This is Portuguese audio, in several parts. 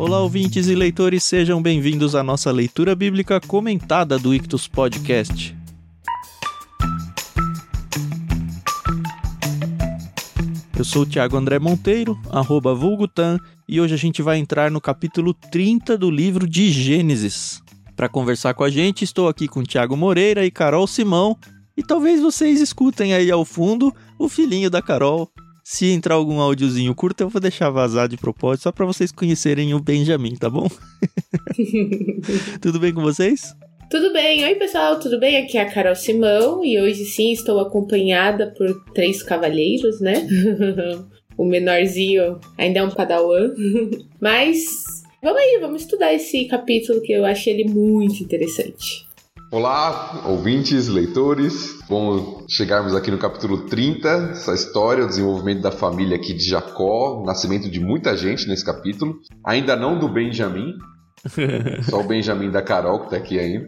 Olá, ouvintes e leitores, sejam bem-vindos à nossa leitura bíblica comentada do Ictus Podcast. Eu sou o Thiago André Monteiro, arroba Vulgutan, e hoje a gente vai entrar no capítulo 30 do livro de Gênesis. Para conversar com a gente, estou aqui com Thiago Moreira e Carol Simão, e talvez vocês escutem aí ao fundo o filhinho da Carol, se entrar algum áudiozinho curto, eu vou deixar vazar de propósito, só para vocês conhecerem o Benjamin, tá bom? tudo bem com vocês? Tudo bem, oi pessoal, tudo bem? Aqui é a Carol Simão e hoje sim estou acompanhada por três cavalheiros, né? o menorzinho ainda é um padawan, mas vamos aí, vamos estudar esse capítulo que eu achei ele muito interessante. Olá, ouvintes, leitores. Bom chegarmos aqui no capítulo 30, essa história, o desenvolvimento da família aqui de Jacó, o nascimento de muita gente nesse capítulo. Ainda não do Benjamim, só o Benjamim da Carol que está aqui ainda.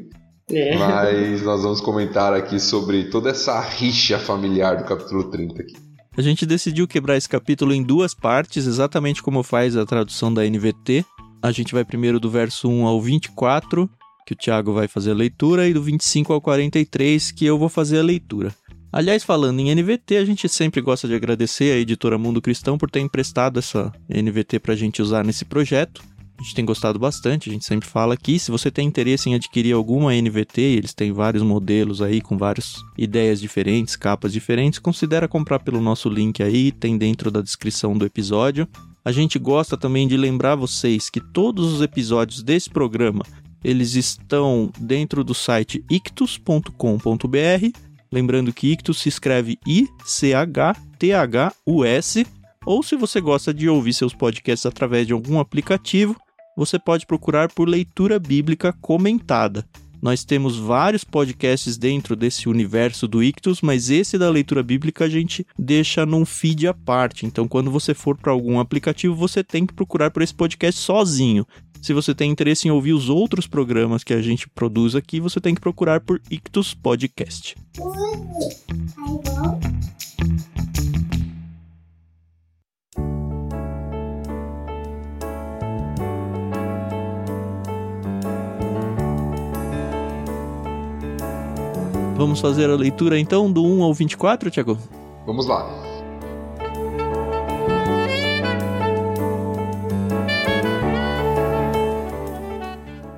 É. Mas nós vamos comentar aqui sobre toda essa rixa familiar do capítulo 30 aqui. A gente decidiu quebrar esse capítulo em duas partes, exatamente como faz a tradução da NVT. A gente vai primeiro do verso 1 ao 24 que o Thiago vai fazer a leitura, e do 25 ao 43, que eu vou fazer a leitura. Aliás, falando em NVT, a gente sempre gosta de agradecer a editora Mundo Cristão por ter emprestado essa NVT para a gente usar nesse projeto. A gente tem gostado bastante, a gente sempre fala aqui. Se você tem interesse em adquirir alguma NVT, eles têm vários modelos aí com várias ideias diferentes, capas diferentes, considera comprar pelo nosso link aí, tem dentro da descrição do episódio. A gente gosta também de lembrar vocês que todos os episódios desse programa eles estão dentro do site ictus.com.br. Lembrando que ictus se escreve I-C-H-T-H-U-S. Ou se você gosta de ouvir seus podcasts através de algum aplicativo, você pode procurar por leitura bíblica comentada. Nós temos vários podcasts dentro desse universo do Ictus, mas esse da leitura bíblica a gente deixa num feed à parte. Então, quando você for para algum aplicativo, você tem que procurar por esse podcast sozinho. Se você tem interesse em ouvir os outros programas que a gente produz aqui, você tem que procurar por Ictus Podcast. Vamos fazer a leitura então do 1 ao 24, Tiago? Vamos lá.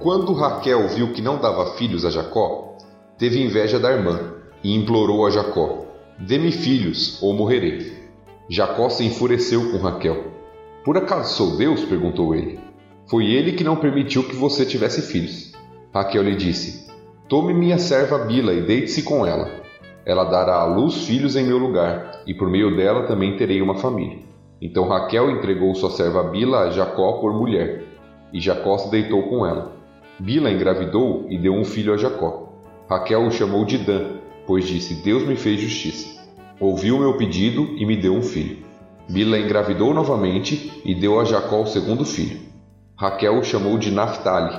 Quando Raquel viu que não dava filhos a Jacó, teve inveja da irmã e implorou a Jacó: Dê-me filhos, ou morrerei. Jacó se enfureceu com Raquel. Por acaso sou Deus? perguntou ele. Foi ele que não permitiu que você tivesse filhos. Raquel lhe disse: Tome minha serva Bila e deite-se com ela. Ela dará à luz filhos em meu lugar, e por meio dela também terei uma família. Então Raquel entregou sua serva Bila a Jacó por mulher, e Jacó se deitou com ela. Bila engravidou e deu um filho a Jacó. Raquel o chamou de Dan, pois disse: Deus me fez justiça. Ouviu meu pedido e me deu um filho. Bila engravidou novamente e deu a Jacó o segundo filho. Raquel o chamou de Naphtali,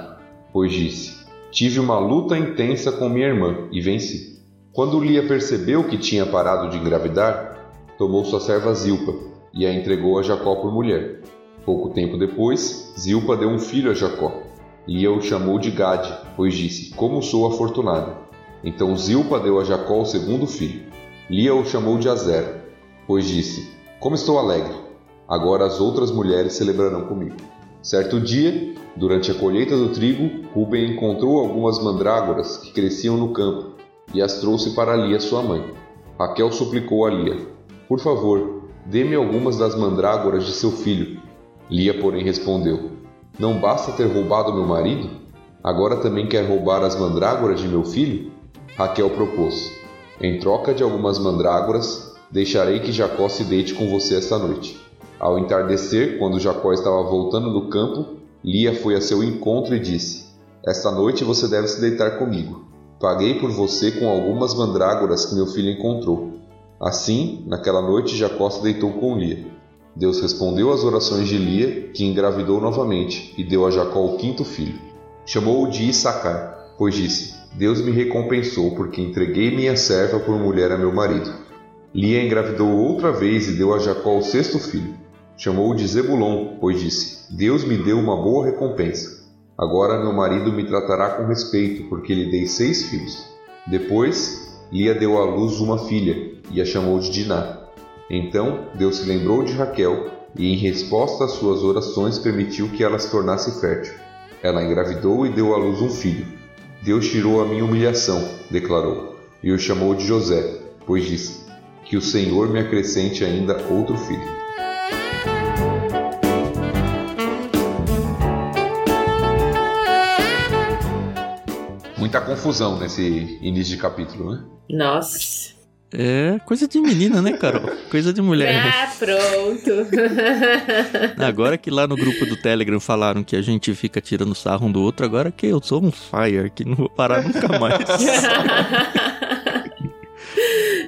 pois disse: Tive uma luta intensa com minha irmã e venci. Quando Lia percebeu que tinha parado de engravidar, tomou sua serva Zilpa e a entregou a Jacó por mulher. Pouco tempo depois, Zilpa deu um filho a Jacó. Lia o chamou de Gade, pois disse: Como sou afortunada. Então Zilpa deu a Jacó o segundo filho. Lia o chamou de Azer, pois disse: Como estou alegre. Agora as outras mulheres celebrarão comigo. Certo dia, durante a colheita do trigo, Ruben encontrou algumas mandrágoras que cresciam no campo e as trouxe para Lia, sua mãe. Raquel suplicou a Lia: Por favor, dê-me algumas das mandrágoras de seu filho. Lia, porém, respondeu: não basta ter roubado meu marido? Agora também quer roubar as mandrágoras de meu filho? Raquel propôs: Em troca de algumas mandrágoras, deixarei que Jacó se deite com você esta noite. Ao entardecer, quando Jacó estava voltando do campo, Lia foi a seu encontro e disse: Esta noite você deve se deitar comigo. Paguei por você com algumas mandrágoras que meu filho encontrou. Assim, naquela noite, Jacó se deitou com Lia. Deus respondeu às orações de Lia, que engravidou novamente, e deu a Jacó o quinto filho. Chamou-o de Issacar, pois disse: Deus me recompensou, porque entreguei minha serva por mulher a meu marido. Lia engravidou outra vez e deu a Jacó o sexto filho. Chamou-o de Zebulon, pois disse: Deus me deu uma boa recompensa. Agora meu marido me tratará com respeito, porque lhe dei seis filhos. Depois, Lia deu à luz uma filha e a chamou de Diná. Então Deus se lembrou de Raquel e, em resposta às suas orações, permitiu que ela se tornasse fértil. Ela engravidou e deu à luz um filho. Deus tirou a minha humilhação, declarou, e o chamou de José, pois disse: Que o Senhor me acrescente ainda outro filho. muita confusão nesse início de capítulo, né? Nossa. É coisa de menina, né, Carol? Coisa de mulher. Ah, pronto. agora que lá no grupo do Telegram falaram que a gente fica tirando sarro um do outro, agora que eu sou um fire, que não vou parar nunca mais.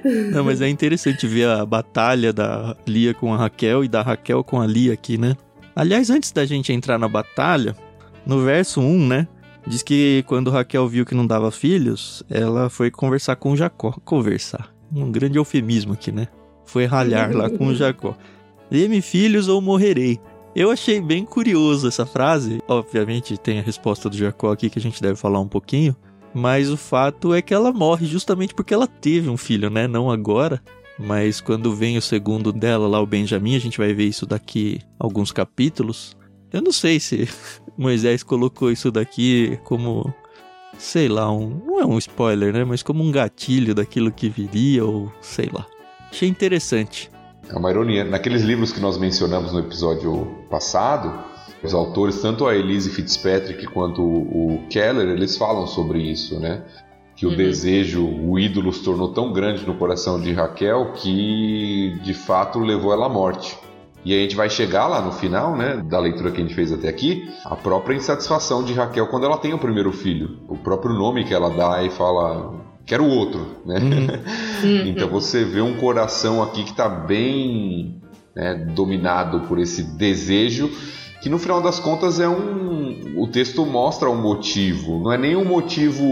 não, mas é interessante ver a batalha da Lia com a Raquel e da Raquel com a Lia aqui, né? Aliás, antes da gente entrar na batalha, no verso 1, né? Diz que quando Raquel viu que não dava filhos, ela foi conversar com Jacó. Conversar. Um grande eufemismo aqui, né? Foi ralhar lá com Jacó. Dê-me filhos ou morrerei. Eu achei bem curioso essa frase. Obviamente tem a resposta do Jacó aqui que a gente deve falar um pouquinho. Mas o fato é que ela morre justamente porque ela teve um filho, né? Não agora. Mas quando vem o segundo dela lá, o Benjamin, a gente vai ver isso daqui alguns capítulos. Eu não sei se Moisés colocou isso daqui como, sei lá, um, não é um spoiler, né? Mas como um gatilho daquilo que viria, ou sei lá. Achei interessante. É uma ironia. Naqueles livros que nós mencionamos no episódio passado, os autores, tanto a Elise Fitzpatrick quanto o Keller, eles falam sobre isso, né? Que o uhum. desejo, o ídolo se tornou tão grande no coração de Raquel que de fato levou ela à morte. E a gente vai chegar lá no final, né, da leitura que a gente fez até aqui, a própria insatisfação de Raquel quando ela tem o primeiro filho. O próprio nome que ela dá e fala, quero outro, né? Uhum. então você vê um coração aqui que está bem né, dominado por esse desejo que no final das contas é um o texto mostra um motivo não é nem um motivo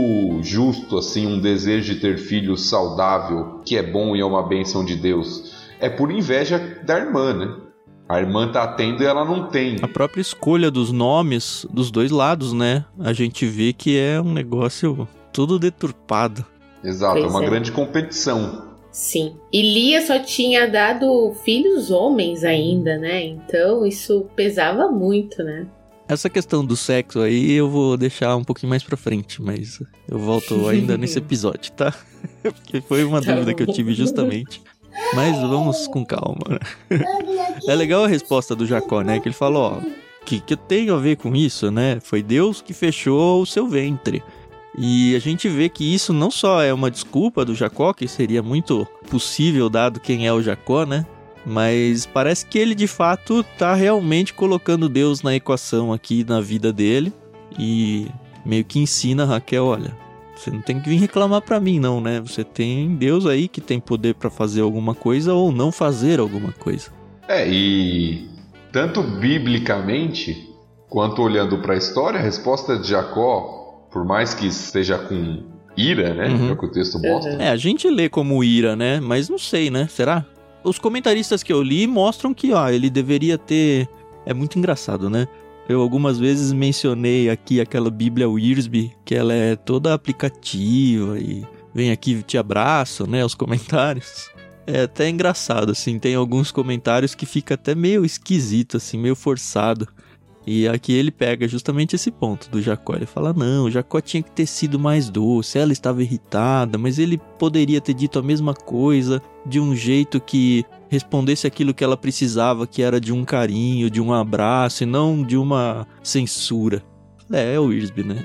justo assim um desejo de ter filho saudável que é bom e é uma bênção de Deus é por inveja da irmã né a irmã tá tendo e ela não tem. A própria escolha dos nomes dos dois lados, né? A gente vê que é um negócio tudo deturpado. Exato, pois é uma é. grande competição. Sim. E Lia só tinha dado filhos homens ainda, né? Então isso pesava muito, né? Essa questão do sexo aí eu vou deixar um pouquinho mais pra frente, mas eu volto ainda nesse episódio, tá? Porque foi uma tá dúvida bom. que eu tive justamente. Mas vamos com calma. É legal a resposta do Jacó, né? Que ele falou, ó, que que eu tenho a ver com isso, né? Foi Deus que fechou o seu ventre. E a gente vê que isso não só é uma desculpa do Jacó, que seria muito possível dado quem é o Jacó, né? Mas parece que ele de fato tá realmente colocando Deus na equação aqui na vida dele e meio que ensina Raquel, olha, você não tem que vir reclamar para mim, não, né? Você tem Deus aí que tem poder para fazer alguma coisa ou não fazer alguma coisa. É, e tanto biblicamente quanto olhando para a história, a resposta de Jacó, por mais que esteja com ira, né? Uhum. É o que o texto mostra. É, a gente lê como ira, né? Mas não sei, né? Será? Os comentaristas que eu li mostram que, ó, ele deveria ter. É muito engraçado, né? Eu algumas vezes mencionei aqui aquela Bíblia Wiersbe, que ela é toda aplicativa e vem aqui te abraço, né, os comentários. É até engraçado, assim, tem alguns comentários que fica até meio esquisito, assim, meio forçado. E aqui ele pega justamente esse ponto do Jacó. Ele fala: não, Jacó tinha que ter sido mais doce, ela estava irritada, mas ele poderia ter dito a mesma coisa de um jeito que respondesse aquilo que ela precisava, que era de um carinho, de um abraço e não de uma censura. É, é o Irsby, né?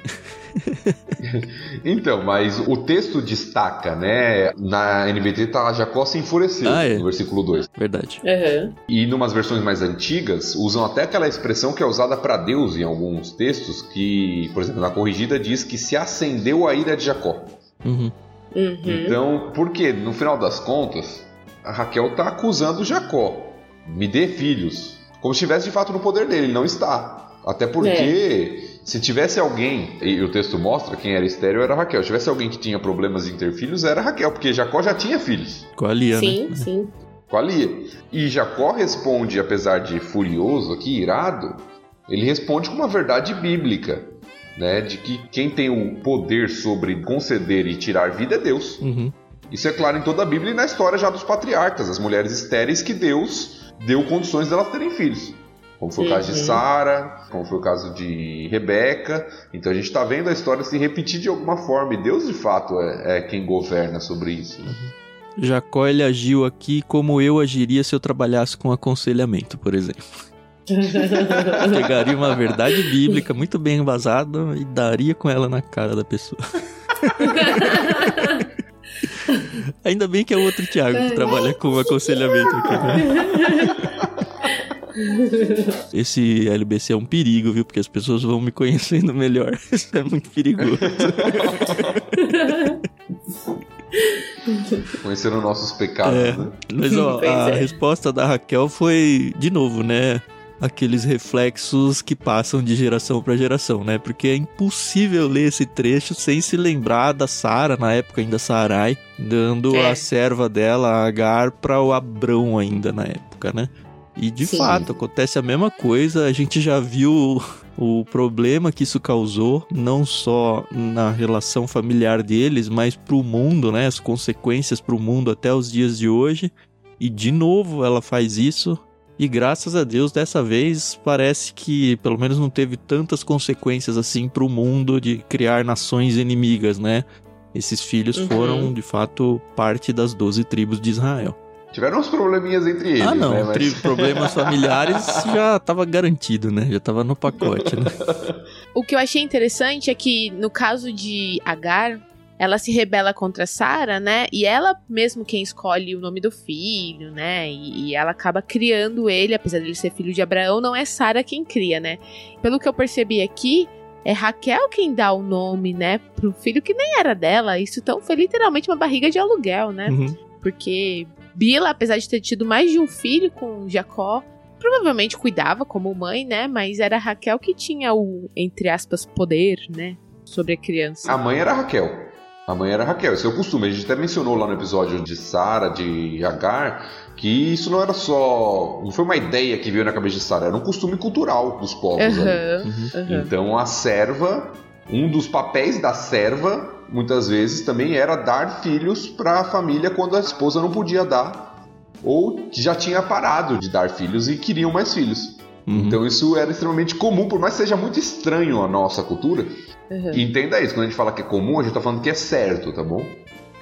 então, mas o texto destaca, né? Na NBT tá Jacó se enfureceu, ah, é. no versículo 2. Verdade. Uhum. E numas versões mais antigas, usam até aquela expressão que é usada para Deus em alguns textos, que, por exemplo, na corrigida diz que se acendeu a ira de Jacó. Uhum. Uhum. Então, porque no final das contas, a Raquel tá acusando Jacó. Me dê filhos. Como se estivesse de fato no poder dele, ele não está. Até porque, é. se tivesse alguém, e o texto mostra quem era estéreo era Raquel. Se tivesse alguém que tinha problemas em ter filhos, era Raquel, porque Jacó já tinha filhos. Com a Lia, sim, né? Sim, com a Lia. E Jacó responde, apesar de furioso aqui, irado, ele responde com uma verdade bíblica, né? De que quem tem o poder sobre conceder e tirar vida é Deus. Uhum. Isso é claro em toda a Bíblia e na história já dos patriarcas, as mulheres estéreis que Deus deu condições delas terem filhos. Como foi o caso de Uhum. Sara, como foi o caso de Rebeca. Então a gente está vendo a história se repetir de alguma forma. E Deus, de fato, é, é quem governa sobre isso. né? Jacó ele agiu aqui como eu agiria se eu trabalhasse com aconselhamento, por exemplo. Pegaria uma verdade bíblica muito bem embasada e daria com ela na cara da pessoa. Ainda bem que é outro Thiago que trabalha com aconselhamento aqui, né? Esse LBC é um perigo, viu? Porque as pessoas vão me conhecendo melhor. Isso é muito perigoso. Conhecendo nossos pecados, É. né? Mas ó, a é. resposta da Raquel foi, de novo, né? Aqueles reflexos que passam de geração pra geração, né? Porque é impossível ler esse trecho sem se lembrar da Sara, na época ainda Sarai, dando É. a serva dela, a Agar, para o Abrão ainda na época, né? E de Sim. fato, acontece a mesma coisa. A gente já viu o problema que isso causou, não só na relação familiar deles, mas pro mundo, né? As consequências pro mundo até os dias de hoje. E de novo ela faz isso. E graças a Deus, dessa vez, parece que pelo menos não teve tantas consequências assim pro mundo de criar nações inimigas, né? Esses filhos Uhum. foram, de fato, parte das doze tribos de Israel. Tiveram uns probleminhas entre eles, ah, não. né? Mas- Problemas familiares já tava garantido, né? Já tava no pacote, né? O que eu achei interessante é que, no caso de Agar, ela se rebela contra Sara, né? E ela mesmo quem escolhe o nome do filho, né? E, e ela acaba criando ele, apesar dele ser filho de Abraão, não é Sara quem cria, né? Pelo que eu percebi aqui, é Raquel quem dá o nome, né? Pro filho que nem era dela. Isso então foi literalmente uma barriga de aluguel, né? Uhum. Porque Bila, apesar de ter tido mais de um filho com Jacó, provavelmente cuidava como mãe, né? Mas era Raquel que tinha o, entre aspas, poder, né? Sobre a criança. A mãe era Raquel. A mãe era Raquel. Esse é o costume. A gente até mencionou lá no episódio de Sara, de Agar, que isso não era só. Não foi uma ideia que veio na cabeça de Sara, era um costume cultural dos povos Uhum. aham. Então a serva, um dos papéis da serva, muitas vezes também era dar filhos para a família quando a esposa não podia dar, ou já tinha parado de dar filhos e queriam mais filhos. Uhum. Então isso era extremamente comum, por mais que seja muito estranho a nossa cultura. aham. Entenda isso, quando a gente fala que é comum, a gente tá falando que é certo, tá bom?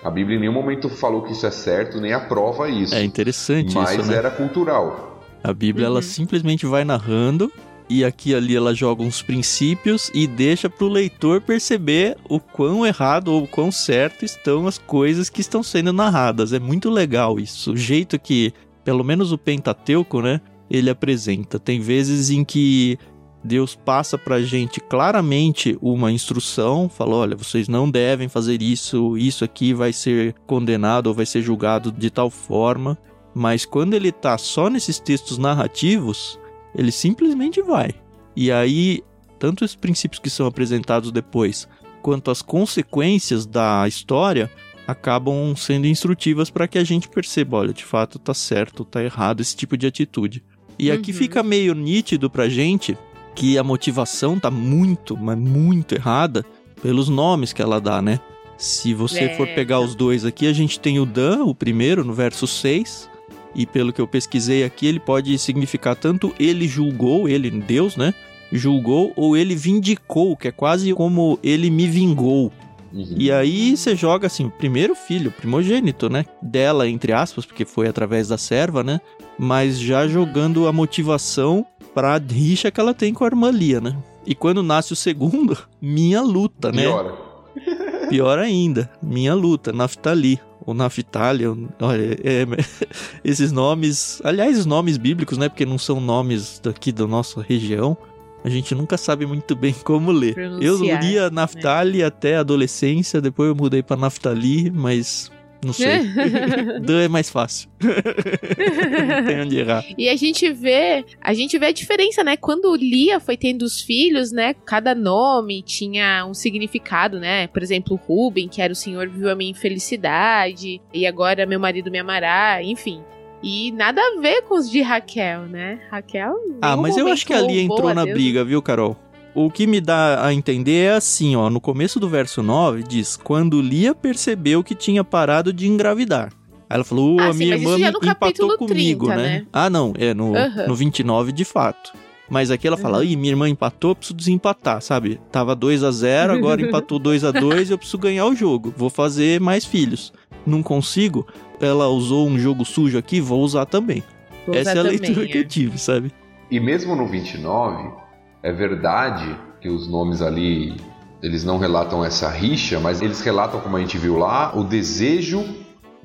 A Bíblia em nenhum momento falou que isso é certo, nem aprova isso. É interessante mas isso, né? era cultural. A Bíblia, Uhum. ela simplesmente vai narrando e aqui e ali ela joga uns princípios e deixa pro leitor perceber o quão errado ou o quão certo estão as coisas que estão sendo narradas. É muito legal isso. O jeito que, pelo menos o Pentateuco, né, ele apresenta. Tem vezes em que Deus passa pra gente claramente uma instrução, fala, olha, vocês não devem fazer isso, isso aqui vai ser condenado ou vai ser julgado de tal forma. Mas quando ele tá só nesses textos narrativos, ele simplesmente vai. E aí, tanto os princípios que são apresentados depois, quanto as consequências da história acabam sendo instrutivas para que a gente perceba, olha, de fato tá certo, tá errado esse tipo de atitude. E aqui Uhum. fica meio nítido pra gente que a motivação tá muito, mas muito errada pelos nomes que ela dá, né? Se você É. for pegar os dois aqui, a gente tem o Dan, o primeiro, no verso 6, e pelo que eu pesquisei aqui, ele pode significar tanto ele julgou, ele, Deus, né? Julgou, ou ele vindicou, que é quase como ele me vingou. Uhum. E aí você joga assim, o primeiro filho, primogênito, né? Dela, entre aspas, porque foi através da serva, né? Mas já jogando a motivação pra rixa que ela tem com a irmã Lia, né? E quando nasce o segundo, minha luta, né? Piora. Pior ainda, minha luta, Naftali. Ou Naftali, olha, é- esses nomes, aliás, os nomes bíblicos, né? Porque não são nomes daqui da nossa região. A gente nunca sabe muito bem como ler. Eu lia Naftali até a adolescência, depois eu mudei pra Naftali, mas não sei. Dan é mais fácil. não tem onde errar. E a gente vê, a gente vê a diferença, né? Quando Lia foi tendo os filhos, né? Cada nome tinha um significado, né? Por exemplo, Ruben, que era o Senhor viu a minha infelicidade, e agora meu marido me amará, enfim. E nada a ver com os de Raquel, né? Raquel. Ah, mas eu acho que ali entrou na briga, viu, Carol? O que me dá a entender é assim, ó, no começo do verso 9 diz: "Quando Lia percebeu que tinha parado de engravidar". Aí ela falou: Ah, "A minha irmã capítulo empatou comigo, 30, né? né? Ah, não, é no Aham. no 29 de fato. Mas aqui ela fala: "Ih, minha irmã empatou, preciso desempatar", sabe? Tava 2 a 0, agora empatou 2 a 2, eu preciso ganhar o jogo. Vou fazer mais filhos. Não consigo. Ela usou um jogo sujo aqui, vou usar também. Vou Essa usar é a também, leitura que é. eu tive, sabe? E mesmo no 29, é verdade que os nomes ali eles não relatam essa rixa, mas eles relatam, como a gente viu lá, o desejo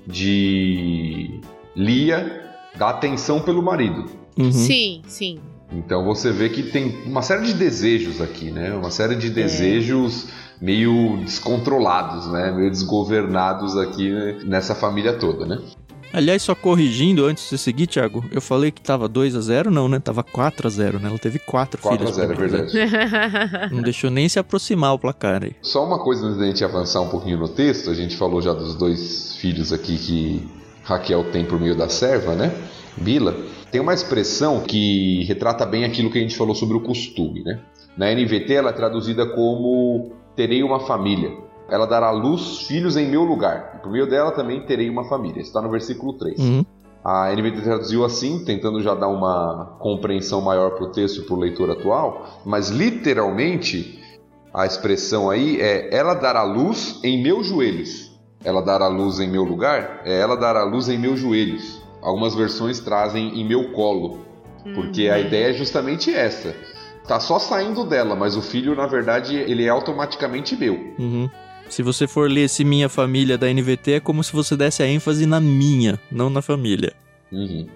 de Lia dar atenção pelo marido. Uhum. Sim, sim. Então você vê que tem uma série de desejos aqui, né? Uma série de desejos meio descontrolados, né? Meio desgovernados aqui nessa família toda, né? Aliás, só corrigindo antes de você seguir, Thiago, eu falei que tava 2 a 0 não, né? Tava 4 a 0 né? Ela teve 4 4 a filhos. 0 é verdade. Não deixou nem se aproximar o placar aí. Só uma coisa antes da gente avançar um pouquinho no texto, a gente falou já dos dois filhos aqui que Raquel tem por meio da serva, né? Bila. Tem uma expressão que retrata bem aquilo que a gente falou sobre o costume, né? Na NVT ela é traduzida como terei uma família. Ela dará luz filhos em meu lugar. E por meio dela também terei uma família. Está no versículo 3. Uhum. A NVT traduziu assim, tentando já dar uma compreensão maior para o texto e para o leitor atual, mas literalmente a expressão aí é ela dará luz em meus joelhos. Ela dará luz em meu lugar é ela dará luz em meus joelhos. Algumas versões trazem em meu colo, porque a ideia é justamente essa. Tá só saindo dela, mas o filho, na verdade, ele é automaticamente meu. Uhum. Se você for ler esse Minha Família da NVT, é como se você desse a ênfase na minha, não na família. Uhum.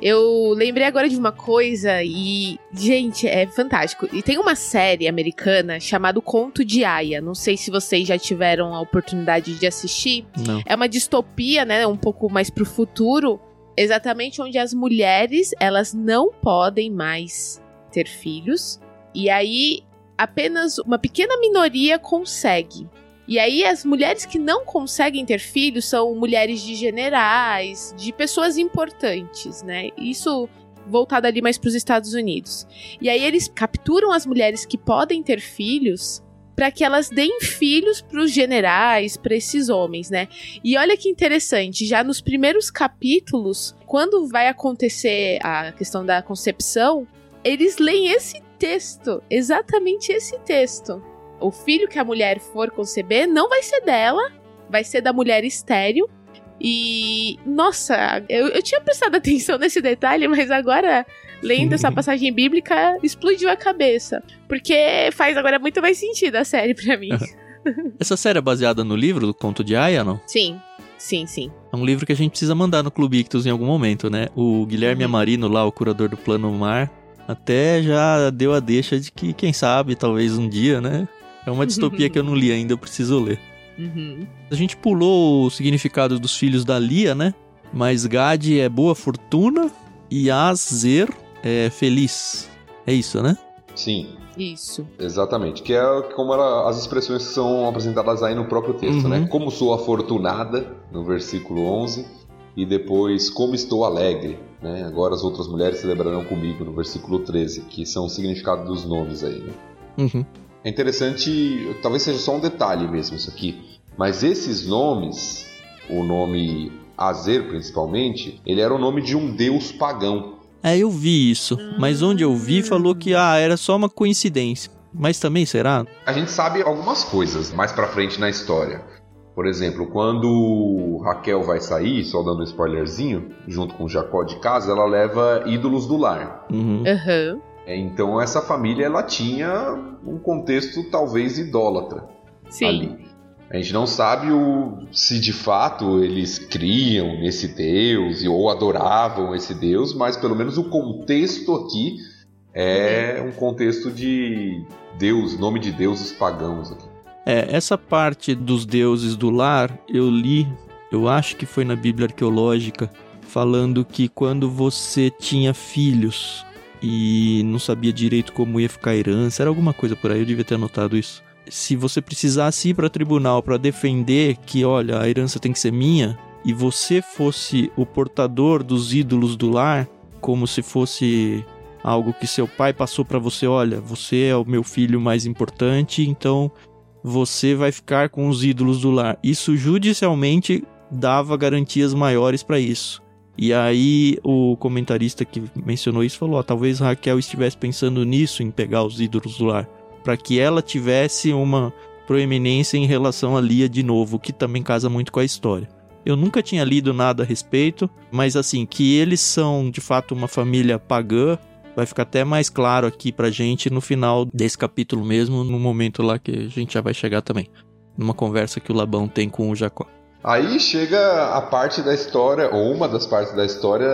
Eu lembrei agora de uma coisa e, gente, é fantástico. E tem uma série americana chamada O Conto de Aya. Não sei se vocês já tiveram a oportunidade de assistir. Não. É uma distopia, né? Um pouco mais pro futuro. Exatamente onde as mulheres, elas não podem mais ter filhos. E aí, apenas uma pequena minoria consegue. E aí, as mulheres que não conseguem ter filhos são mulheres de generais, de pessoas importantes, né? Isso voltado ali mais para os Estados Unidos. E aí, eles capturam as mulheres que podem ter filhos para que elas deem filhos para os generais, para esses homens, né? E olha que interessante, já nos primeiros capítulos, quando vai acontecer a questão da concepção, eles leem esse texto, exatamente esse texto. O filho que a mulher for conceber não vai ser dela, vai ser da mulher estéril. E, nossa, eu, eu tinha prestado atenção nesse detalhe, mas agora, lendo essa passagem bíblica, explodiu a cabeça. Porque faz agora muito mais sentido a série pra mim. Essa série é baseada no livro do Conto de Aya, não? sim, sim, sim. É um livro que a gente precisa mandar no Clube Ictus em algum momento, né? O Guilherme Uhum. Amarino, lá, o curador do Plano Mar, até já deu a deixa de que, quem sabe, talvez um dia, né? É uma distopia que eu não li ainda, eu preciso ler. Uhum. A gente pulou o significado dos filhos da Lia, né? Mas Gad é boa fortuna e Azer é feliz. É isso, né? Sim, Isso. exatamente. Que é como era as expressões que são apresentadas aí no próprio texto, Uhum. né? Como sou afortunada, no versículo 11, e depois como estou alegre, né? Agora as outras mulheres celebrarão comigo, no versículo 13, que são o significado dos nomes aí, né? Uhum. É interessante, talvez seja só um detalhe mesmo isso aqui, mas esses nomes, o nome Azer principalmente, ele era o nome de um deus pagão. É, eu vi isso. Mas onde eu vi falou que ah, era só uma coincidência. Mas também será? A gente sabe algumas coisas mais pra frente na história. Por exemplo, quando Raquel vai sair, só dando um spoilerzinho, junto com Jacó de casa, ela leva ídolos do lar. Uhum. É, Então essa família ela tinha um contexto talvez idólatra. Sim. ali. A gente não sabe o, se de fato eles criam nesse Deus ou adoravam esse Deus, mas pelo menos o contexto aqui é um contexto de Deus, nome de deuses pagãos aqui. É, essa parte dos deuses do lar, eu li, eu acho que foi na Bíblia Arqueológica, falando que quando você tinha filhos e não sabia direito como ia ficar a herança, era alguma coisa por aí, eu devia ter anotado isso. Se você precisasse ir para tribunal para defender que, olha, a herança tem que ser minha, e você fosse o portador dos ídolos do lar, como se fosse algo que seu pai passou para você, olha, você é o meu filho mais importante, então você vai ficar com os ídolos do lar. Isso judicialmente dava garantias maiores para isso. E aí o comentarista que mencionou isso falou: ó, talvez Raquel estivesse pensando nisso em pegar os ídolos do lar, para que ela tivesse uma proeminência em relação a Lia de novo, que também casa muito com a história. Eu nunca tinha lido nada a respeito, mas assim, que eles são de fato uma família pagã, vai ficar até mais claro aqui pra gente no final desse capítulo mesmo, no momento lá que a gente já vai chegar também. Numa conversa que o Labão tem com o Jacó. Aí chega a parte da história, ou uma das partes da história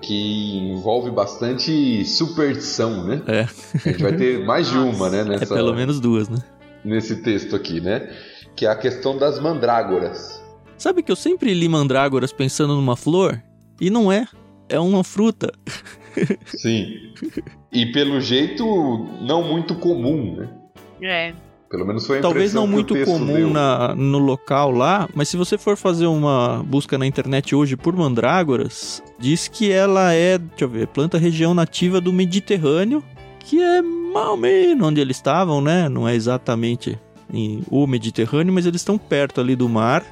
que envolve bastante superstição, né? É. A gente vai ter mais de uma, né? Nessa, É pelo menos duas, né? Nesse texto aqui, né? Que é a questão das mandrágoras. Sabe que eu sempre li mandrágoras pensando numa flor? E não é. É uma fruta. Sim. E pelo jeito, não muito comum, né? É. Pelo menos foi a Talvez não muito comum deu. na, no local lá, mas se você for fazer uma busca na internet hoje por mandrágoras, diz que ela é, deixa eu ver, planta região nativa do Mediterrâneo, que é mais ou menos onde eles estavam, né? Não é exatamente em, o Mediterrâneo, mas eles estão perto ali do mar.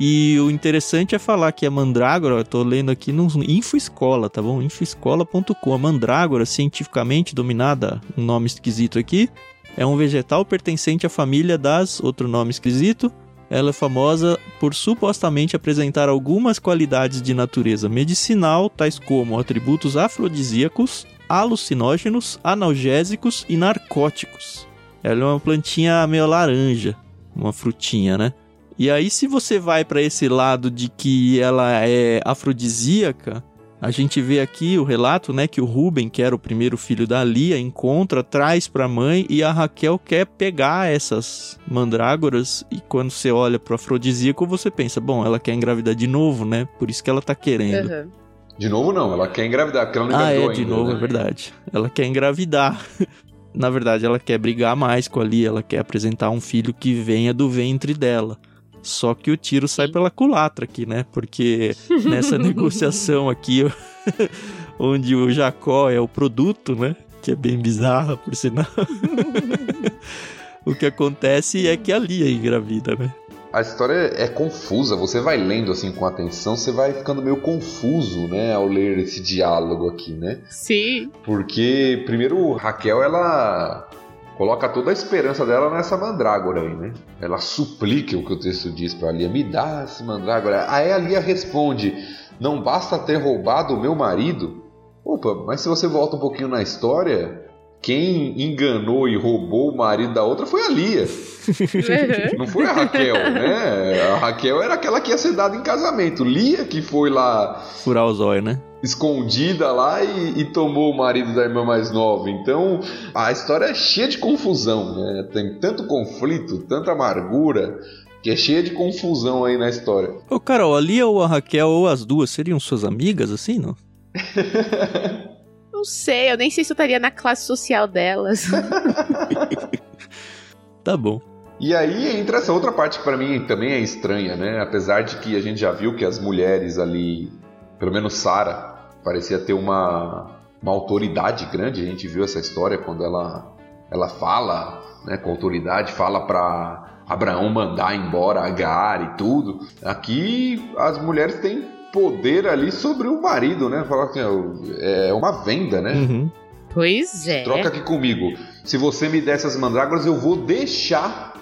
E o interessante é falar que a mandrágora, eu tô lendo aqui no Infoescola, tá bom? Infoescola.com. A mandrágora, cientificamente dominada, um nome esquisito aqui, é um vegetal pertencente à família das, outro nome esquisito. Ela é famosa por supostamente apresentar algumas qualidades de natureza medicinal, tais como atributos afrodisíacos, alucinógenos, analgésicos e narcóticos. Ela é uma plantinha meio laranja, uma frutinha, né? E aí, se você vai para esse lado de que ela é afrodisíaca, a gente vê aqui o relato, né, que o Ruben, que era o primeiro filho da Lia, encontra, traz para a mãe e a Raquel quer pegar essas mandrágoras e quando você olha pro afrodisíaco, você pensa, bom, ela quer engravidar de novo, né? Por isso que ela tá querendo. Uhum. De novo, não. Ela quer engravidar, porque ela não Ah, é, engravidou de ainda, novo, né? é verdade. Ela quer engravidar. Na verdade, ela quer brigar mais com a Lia, ela quer apresentar um filho que venha do ventre dela. Só que o tiro sai pela culatra aqui, né? Porque nessa negociação aqui, onde o Jacó é o produto, né? Que é bem bizarra, por sinal. o que acontece é que a Lia engravida, né? A história é confusa, você vai lendo assim com atenção, você vai ficando meio confuso, né, ao ler esse diálogo aqui, né? Sim. Porque primeiro Raquel ela coloca toda a esperança dela nessa mandrágora aí, né? Ela suplica o que o texto diz pra Lia, me dá essa mandrágora. Aí a Lia responde: "Não basta ter roubado o meu marido?" Opa, mas se você volta um pouquinho na história, quem enganou e roubou o marido da outra foi a Lia. Uhum. Não foi a Raquel, né? A Raquel era aquela que ia ser dada em casamento. Lia que foi lá Furar os olhos, né? Escondida lá e, e tomou o marido da irmã mais nova. Então a história é cheia de confusão, né? Tem tanto conflito, tanta amargura, que é cheia de confusão aí na história. Ô, Carol, a Lia ou a Raquel ou as duas seriam suas amigas, assim, não? Não sei, eu nem sei se eu estaria na classe social delas. Tá bom. E aí entra essa outra parte que pra mim também é estranha, né? Apesar de que a gente já viu que as mulheres ali, pelo menos Sara, parecia ter uma, uma autoridade grande. A gente viu essa história quando ela, ela fala, né, com autoridade, fala pra Abraão mandar embora Agar e tudo. Aqui as mulheres têm poder ali sobre o marido, né? Falar que é uma venda, né? Uhum. pois é. Troca aqui comigo. Se você me der essas mandrágoras, eu vou deixar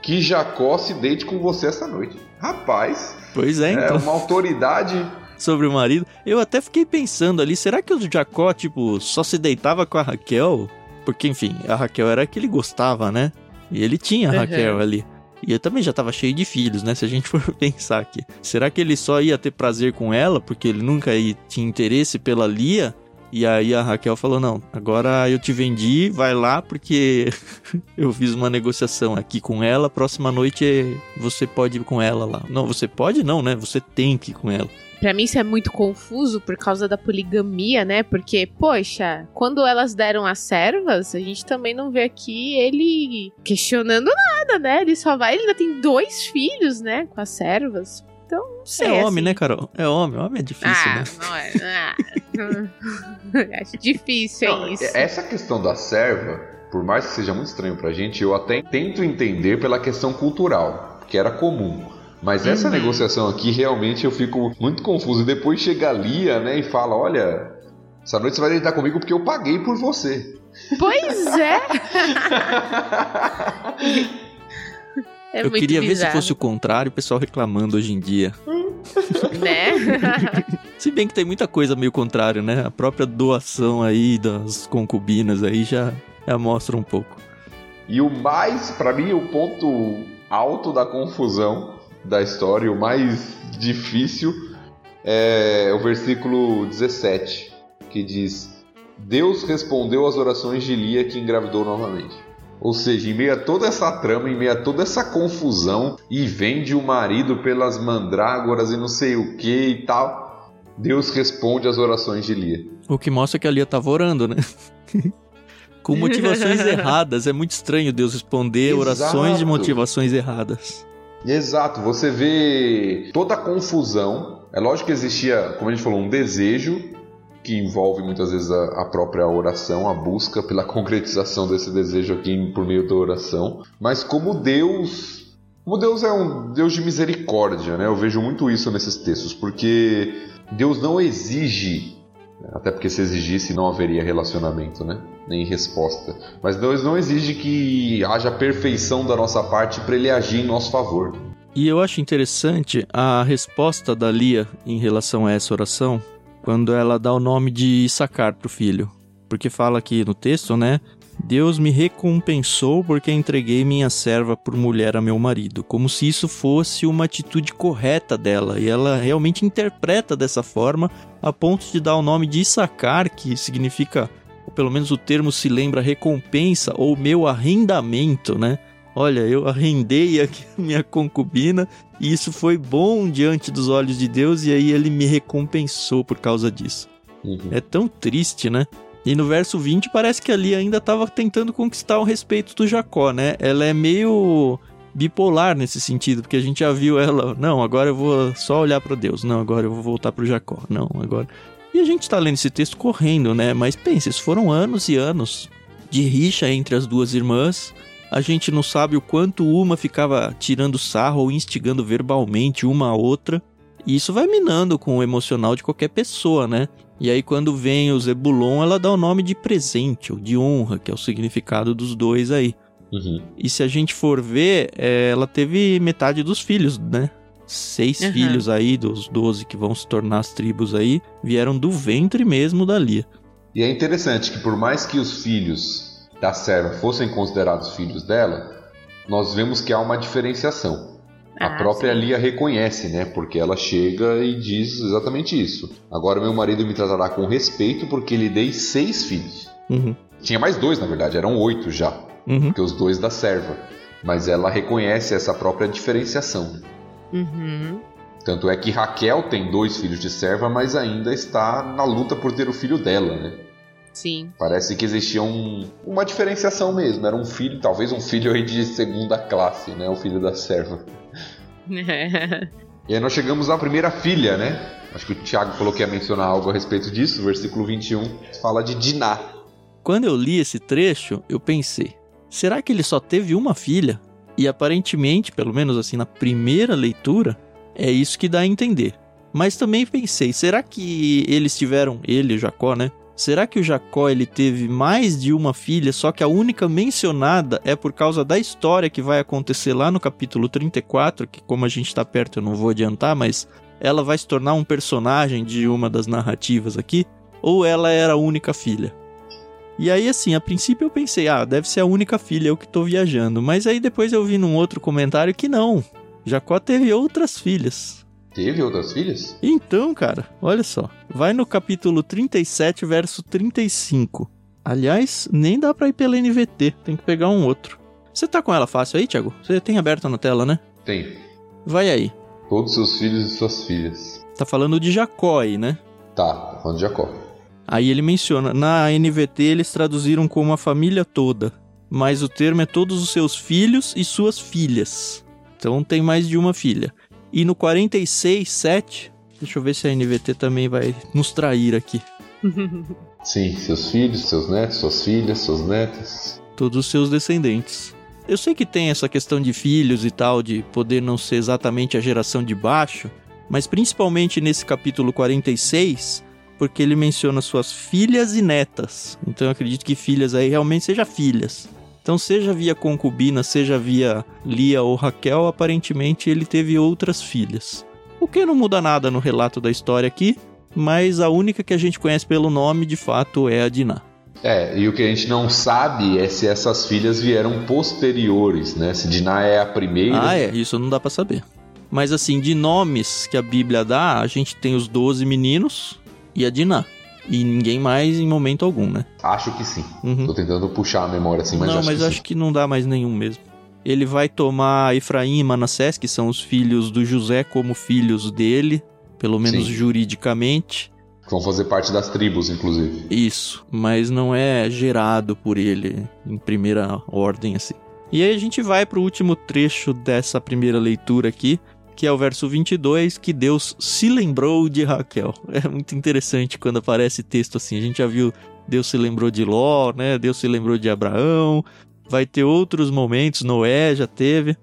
que Jacó se deite com você essa noite. Rapaz, Pois é, é, então. uma autoridade. Sobre o marido. Eu até fiquei pensando ali, será que o Jacó, tipo, só se deitava com a Raquel? Porque, enfim, a Raquel era a que ele gostava, né? E ele tinha a Uhum. Raquel ali. E ele também já tava cheio de filhos, né? Se a gente for pensar aqui. Será que ele só ia ter prazer com ela porque ele nunca ia, tinha interesse pela Lia? E aí a Raquel falou: Não, agora eu te vendi, vai lá porque eu fiz uma negociação aqui com ela. Próxima noite você pode ir com ela lá. Não, você pode não, né? Você tem que ir com ela. Pra mim isso é muito confuso por causa da poligamia, né? Porque, poxa, quando elas deram as servas, a gente também não vê aqui ele questionando nada, né? Ele só vai, ele ainda tem dois filhos, né? Com as servas. Então, não sei. É homem, assim. né, Carol? É homem. Homem é difícil, ah, né? não é. Ah, acho difícil, Não, é isso. Essa questão da serva, por mais que seja muito estranho pra gente, eu até tento entender pela questão cultural, que era comum. Mas essa Uhum. negociação aqui, realmente, eu fico muito confuso. E depois chega a Lia, né, e fala, olha, essa noite você vai deitar comigo porque eu paguei por você. Pois é. É eu muito queria ver se bizarro, fosse o contrário, o pessoal reclamando hoje em dia. né? Se bem que tem muita coisa meio contrário, né? A própria doação aí das concubinas aí já, já mostra um pouco. E o mais, pra mim, o ponto alto da confusão da história, o mais difícil, é o versículo 17, que diz: Deus respondeu às orações de Lia que engravidou novamente. Ou seja, em meio a toda essa trama, em meio a toda essa confusão, e vende o marido pelas mandrágoras e não sei o que e tal, Deus responde às orações de Lia. O que mostra que a Lia tava orando, né? Com motivações erradas. É muito estranho Deus responder orações de Exato. motivações erradas. Exato, você vê toda a confusão. É lógico que existia, como a gente falou, um desejo que envolve muitas vezes a, a própria oração, a busca pela concretização desse desejo aqui por meio da oração. Mas como Deus, como Deus é um Deus de misericórdia, né? Eu vejo muito isso nesses textos, porque Deus não exige até porque se exigisse não haveria relacionamento, né? Nem resposta. Mas Deus não exige que haja perfeição da nossa parte para ele agir em nosso favor. E eu acho interessante a resposta da Lia em relação a essa oração, quando ela dá o nome de Issacar pro filho. Porque fala aqui no texto, né? Deus me recompensou porque entreguei minha serva por mulher a meu marido, como se isso fosse uma atitude correta dela, e ela realmente interpreta dessa forma, a ponto de dar o nome de Issacar, que significa, ou pelo menos o termo se lembra recompensa ou meu arrendamento, né? Olha, eu arrendei aqui a minha concubina e isso foi bom diante dos olhos de Deus e aí ele me recompensou por causa disso. Uhum. É tão triste, né? E no verso 20 parece que ali ainda estava tentando conquistar o respeito do Jacó, né? Ela é meio bipolar nesse sentido, porque a gente já viu ela, não, agora eu vou só olhar para Deus, não, agora eu vou voltar pro Jacó, não, agora. E a gente tá lendo esse texto correndo, né? Mas pense, isso foram anos e anos de rixa entre as duas irmãs. A gente não sabe o quanto uma ficava tirando sarro ou instigando verbalmente uma a outra. E isso vai minando com o emocional de qualquer pessoa, né? E aí, quando vem o Zebulon, ela dá o nome de presente ou de honra, que é o significado dos dois aí. Uhum. E se a gente for ver, é, ela teve metade dos filhos, né? Seis Uhum. filhos aí, dos 12 que vão se tornar as tribos aí, vieram do ventre mesmo da Lia. E é interessante que por mais que os filhos da serva fossem considerados filhos dela, nós vemos que há uma diferenciação. A Ah, própria sim. Lia reconhece, né? Porque ela chega e diz exatamente isso. Agora meu marido me tratará com respeito porque lhe dei seis filhos. Uhum, Tinha mais dois, na verdade, eram oito já. uhum. Porque os dois da serva. Mas ela reconhece essa própria diferenciação. Uhum. Tanto é que Raquel tem dois filhos de serva, mas ainda está na luta por ter o filho dela, né? Sim. Parece que existia um- uma diferenciação mesmo. Era um filho, talvez um filho aí de segunda classe, né? O filho da serva. E aí nós chegamos à primeira filha, né? Acho que o Tiago falou que ia mencionar algo a respeito disso. Versículo 21 fala de Diná. Quando eu li esse trecho, eu pensei: será que ele só teve uma filha? E aparentemente, pelo menos assim na primeira leitura, é isso que dá a entender. Mas também pensei: será que eles tiveram, ele e Jacó, né? Será que o Jacó ele teve mais de uma filha, só que a única mencionada é por causa da história que vai acontecer lá no capítulo 34, que como a gente tá perto eu não vou adiantar, mas ela vai se tornar um personagem de uma das narrativas aqui, ou ela era a única filha? E aí, assim, a princípio eu pensei, ah, deve ser a única filha, eu que tô viajando. Mas aí depois eu vi num outro comentário que não. Jacó teve outras filhas. Teve outras filhas? Então, cara, olha só. Vai no capítulo 37, verso 35. Aliás, nem dá pra ir pela NVT, tem que pegar um outro. Você tá com ela fácil aí, Thiago? Você tem aberta na tela, né? Tem. Vai aí. Todos seus filhos e suas filhas. Tá falando de Jacó aí, né? Tá, tá falando de Jacó. Aí ele menciona, na NVT eles traduziram como a família toda, mas o termo é todos os seus filhos e suas filhas. Então tem mais de uma filha. E no 46, 7, deixa eu ver se a NVT também vai nos trair aqui. Sim, seus filhos, seus netos, suas filhas, suas netas. Todos os seus descendentes. Eu sei que tem essa questão de filhos e tal, de poder não ser exatamente a geração de baixo, mas principalmente nesse capítulo 46, porque ele menciona suas filhas e netas. Então eu acredito que filhas aí realmente seja filhas. Então, seja via concubina, seja via Lia ou Raquel, aparentemente ele teve outras filhas. O que não muda nada no relato da história aqui, mas a única que a gente conhece pelo nome, de fato, é a Diná. É, e o que a gente não sabe é se essas filhas vieram posteriores, né? Se Diná é a primeira. Ah, é, isso não dá para saber. Mas assim, de nomes que a Bíblia dá, a gente tem os 12 meninos e a Diná. E ninguém mais em momento algum, né? Acho que sim. Uhum. Tô tentando puxar a memória assim, mas não, acho mas que acho sim. que não dá mais nenhum mesmo. Ele vai tomar Efraim e Manassés, que são os filhos do José, como filhos dele, pelo menos Sim. juridicamente. Vão fazer parte das tribos, inclusive. Isso, mas não é gerado por ele em primeira ordem assim. E aí a gente vai pro último trecho dessa primeira leitura aqui, que é o verso 22, que Deus se lembrou de Raquel. É muito interessante quando aparece texto assim. A gente já viu Deus se lembrou de Ló, né? Deus se lembrou de Abraão. Vai ter outros momentos, Noé já teve.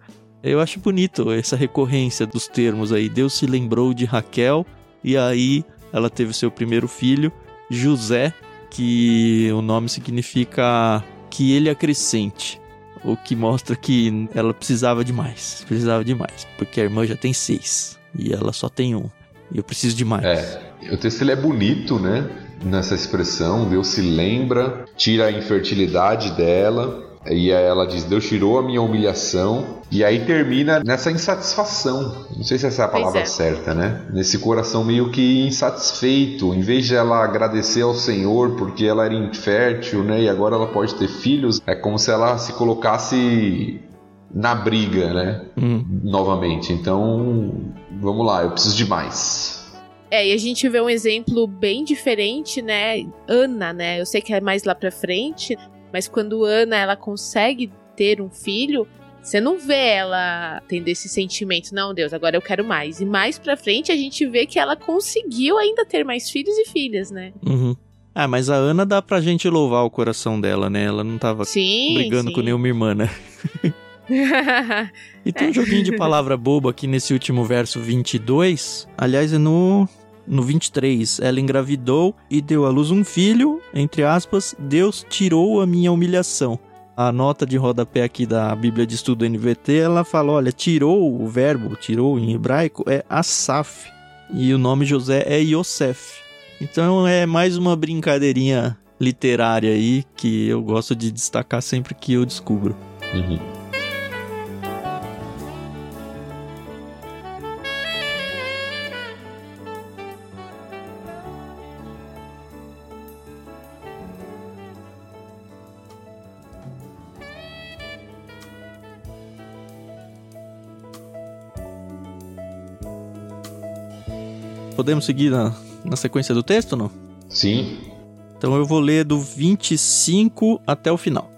Eu acho bonito essa recorrência dos termos aí. Deus se lembrou de Raquel e aí ela teve seu primeiro filho, José, que o nome significa que ele acrescente. O que mostra que ela precisava de mais. Precisava de mais. Porque a irmã já tem seis. E ela só tem um. E eu preciso de mais. É, o texto ele é bonito, né? Nessa expressão, Deus se lembra, tira a infertilidade dela, e aí ela diz: Deus tirou a minha humilhação, e aí termina nessa insatisfação. Não sei se essa é a palavra é. certa, né? Nesse coração meio que insatisfeito. Em vez de ela agradecer ao Senhor porque ela era infértil, né? E agora ela pode ter filhos, é como se ela se colocasse na briga, né? Hum. Novamente. Então, vamos lá, eu preciso de mais. É, e a gente vê um exemplo bem diferente, né? Ana, né? Eu sei que é mais lá pra frente, mas quando Ana ela consegue ter um filho, você não vê ela tendo esse sentimento, não, Deus, agora eu quero mais. E mais pra frente a gente vê que ela conseguiu ainda ter mais filhos e filhas, né? Uhum. Ah, mas a Ana dá pra gente louvar o coração dela, né? Ela não tava Sim. brigando sim. com nenhuma irmã, né? E tem um joguinho de palavra boba aqui nesse último verso 22. Aliás, é no, no 23. Ela engravidou e deu à luz um filho, entre aspas, Deus tirou a minha humilhação. A nota de rodapé aqui da Bíblia de Estudo NVT, ela fala, olha, tirou, o verbo tirou em hebraico é asaf. E o nome José é Yosef. Então é mais uma brincadeirinha literária aí que eu gosto de destacar sempre que eu descubro. Uhum. Podemos seguir na, na sequência do texto, não? Sim, Então eu vou ler do 25 até o final.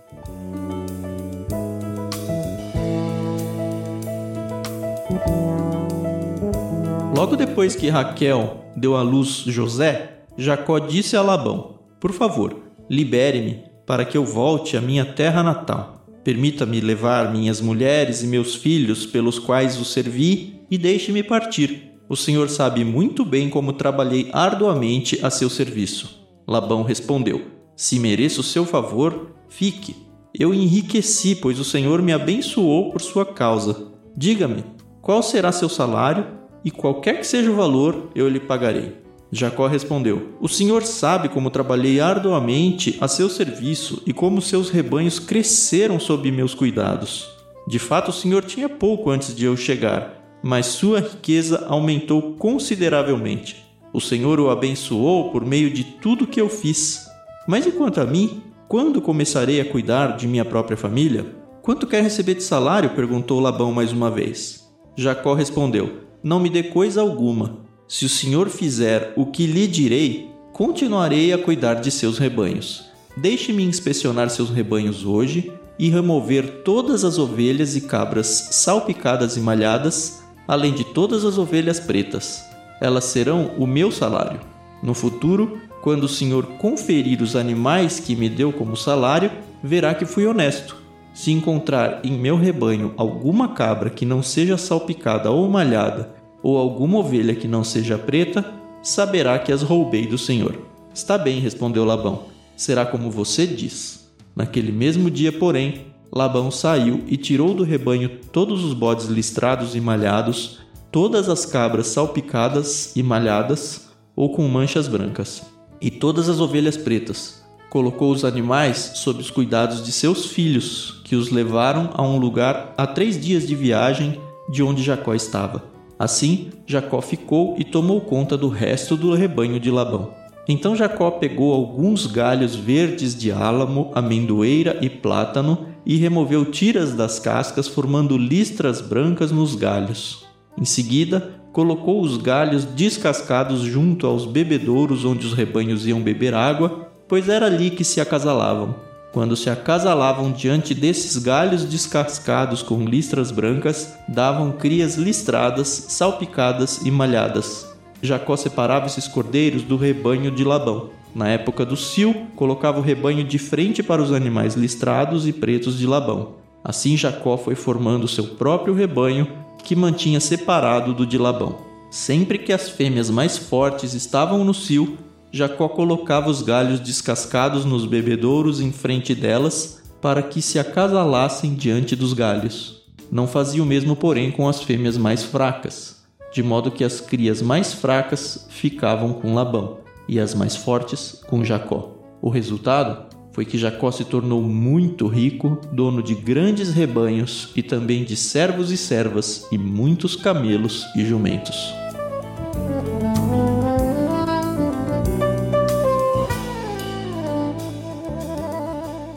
Logo depois que Raquel deu à luz José, Jacó disse a Labão: Por favor, libere-me para que eu volte à minha terra natal. Permita-me levar minhas mulheres e meus filhos pelos quais o servi e deixe-me partir. O senhor sabe muito bem como trabalhei arduamente a seu serviço. Labão respondeu: Se mereço seu favor, fique. Eu enriqueci, pois o Senhor me abençoou por sua causa. Diga-me, qual será seu salário? E qualquer que seja o valor, eu lhe pagarei. Jacó respondeu: O Senhor sabe como trabalhei arduamente a seu serviço e como seus rebanhos cresceram sob meus cuidados. De fato, o Senhor tinha pouco antes de eu chegar, mas sua riqueza aumentou consideravelmente. O Senhor o abençoou por meio de tudo que eu fiz. Mas e quanto a mim? Quando começarei a cuidar de minha própria família? Quanto quer receber de salário? perguntou Labão mais uma vez. Jacó respondeu: Não me dê coisa alguma. Se o Senhor fizer o que lhe direi, continuarei a cuidar de seus rebanhos. Deixe-me inspecionar seus rebanhos hoje e remover todas as ovelhas e cabras salpicadas e malhadas, além de todas as ovelhas pretas. Elas serão o meu salário. No futuro, quando o Senhor conferir os animais que me deu como salário, verá que fui honesto. Se encontrar em meu rebanho alguma cabra que não seja salpicada ou malhada, ou alguma ovelha que não seja preta, saberá que as roubei do Senhor. Está bem, respondeu Labão. Será como você diz. Naquele mesmo dia, porém, Labão saiu e tirou do rebanho todos os bodes listrados e malhados, todas as cabras salpicadas e malhadas ou com manchas brancas, e todas as ovelhas pretas. Colocou os animais sob os cuidados de seus filhos, que os levaram a um lugar a três dias de viagem de onde Jacó estava. Assim, Jacó ficou e tomou conta do resto do rebanho de Labão. Então Jacó pegou alguns galhos verdes de álamo, amendoeira e plátano e removeu tiras das cascas, formando listras brancas nos galhos. Em seguida, colocou os galhos descascados junto aos bebedouros onde os rebanhos iam beber água, pois era ali que se acasalavam. Quando se acasalavam diante desses galhos descascados com listras brancas, davam crias listradas, salpicadas e malhadas. Jacó separava esses cordeiros do rebanho de Labão. Na época do cio, colocava o rebanho de frente para os animais listrados e pretos de Labão. Assim Jacó foi formando seu próprio rebanho, que mantinha separado do de Labão. Sempre que as fêmeas mais fortes estavam no cio, Jacó colocava os galhos descascados nos bebedouros em frente delas, para que se acasalassem diante dos galhos. Não fazia o mesmo, porém, com as fêmeas mais fracas, de modo que as crias mais fracas ficavam com Labão e as mais fortes com Jacó. O resultado foi que Jacó se tornou muito rico, dono de grandes rebanhos e também de servos e servas e muitos camelos e jumentos.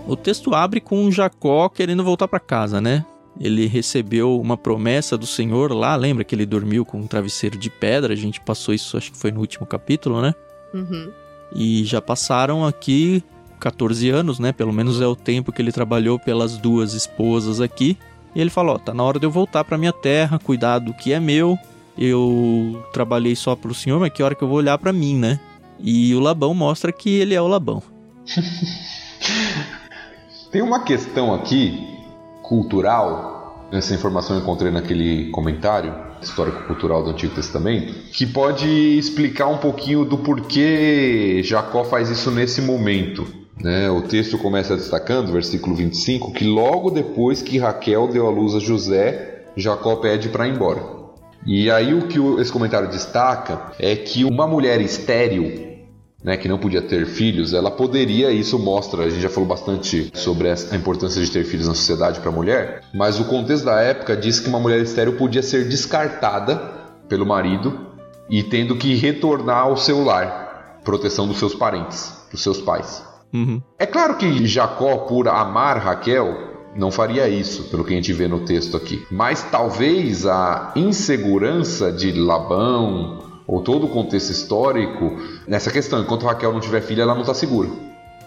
O texto abre com Jacó querendo voltar para casa, né? Ele recebeu uma promessa do Senhor lá, lembra que ele dormiu com um travesseiro de pedra? A gente passou isso, acho que foi no último capítulo, né? Uhum. E já passaram aqui 14 anos, né? Pelo menos é o tempo que ele trabalhou pelas duas esposas aqui. E ele falou: ó, tá na hora de eu voltar para minha terra, cuidar do que é meu. Eu trabalhei só pro senhor, mas que hora que eu vou olhar para mim, né? E o Labão mostra que ele é o Labão. Tem uma questão aqui cultural, essa informação eu encontrei naquele comentário histórico-cultural do Antigo Testamento, que pode explicar um pouquinho do porquê Jacó faz isso nesse momento. Né? O texto começa destacando, versículo 25, que logo depois que Raquel deu à luz a José, Jacó pede para ir embora. E aí o que esse comentário destaca é que uma mulher estéril né, que não podia ter filhos, ela poderia, isso mostra, a gente já falou bastante sobre a importância de ter filhos na sociedade para a mulher, mas o contexto da época diz que uma mulher estéril podia ser descartada pelo marido e tendo que retornar ao seu lar, proteção dos seus parentes, dos seus pais. Uhum. É claro que Jacó, por amar Raquel, não faria isso, pelo que a gente vê no texto aqui. Mas talvez a insegurança de Labão, ou todo o contexto histórico nessa questão. Enquanto Raquel não tiver filha, ela não está segura.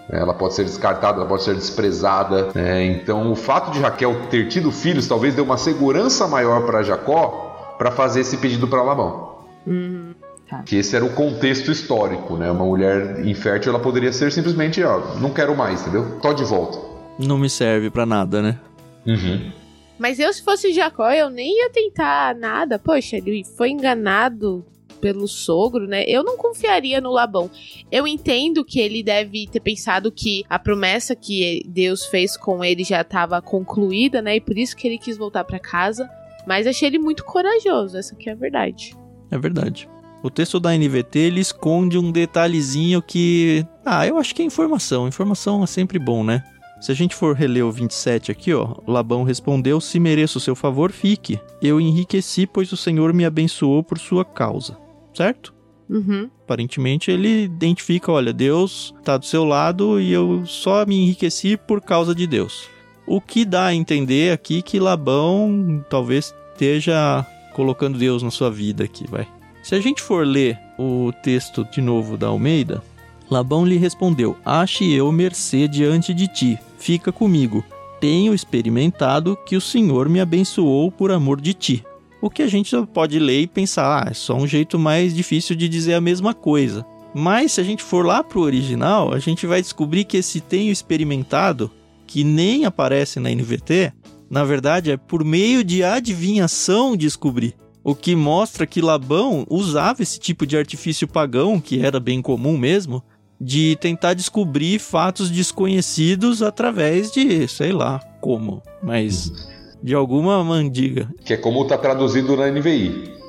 Ela pode ser descartada, ela pode ser desprezada. Né? Então, o fato de Raquel ter tido filhos talvez dê uma segurança maior para Jacó para fazer esse pedido para Labão. Uhum. Tá. Que esse era o contexto histórico, né? Uma mulher infértil, ela poderia ser simplesmente, ó, não quero mais, entendeu? Tô de volta. Não me serve para nada, né? Uhum. Mas eu, se fosse Jacó, eu nem ia tentar nada. Poxa, ele foi enganado pelo sogro, né? Eu não confiaria no Labão. Eu entendo que ele deve ter pensado que a promessa que Deus fez com ele já estava concluída, né? E por isso que ele quis voltar para casa. Mas achei ele muito corajoso, essa aqui é a verdade. É verdade. O texto da NVT ele esconde um detalhezinho que. Ah, eu acho que é informação. Informação é sempre bom, né? Se a gente for reler o 27 aqui, ó, Labão respondeu: Se mereço o seu favor, fique. Eu enriqueci, pois o Senhor me abençoou por sua causa certo? Uhum. Aparentemente ele identifica, olha, Deus está do seu lado e eu só me enriqueci por causa de Deus. O que dá a entender aqui que Labão talvez esteja colocando Deus na sua vida aqui, vai. Se a gente for ler o texto de novo da Almeida, Labão lhe respondeu: Ache eu mercê diante de ti, fica comigo. Tenho experimentado que o Senhor me abençoou por amor de ti. O que a gente pode ler e pensar, ah, é só um jeito mais difícil de dizer a mesma coisa. Mas se a gente for lá pro original, a gente vai descobrir que esse tenho experimentado, que nem aparece na NVT, na verdade é por meio de adivinhação descobrir. O que mostra que Labão usava esse tipo de artifício pagão, que era bem comum mesmo, de tentar descobrir fatos desconhecidos através de, sei lá, como, mas de alguma mandiga. Que é como tá traduzido na NVI.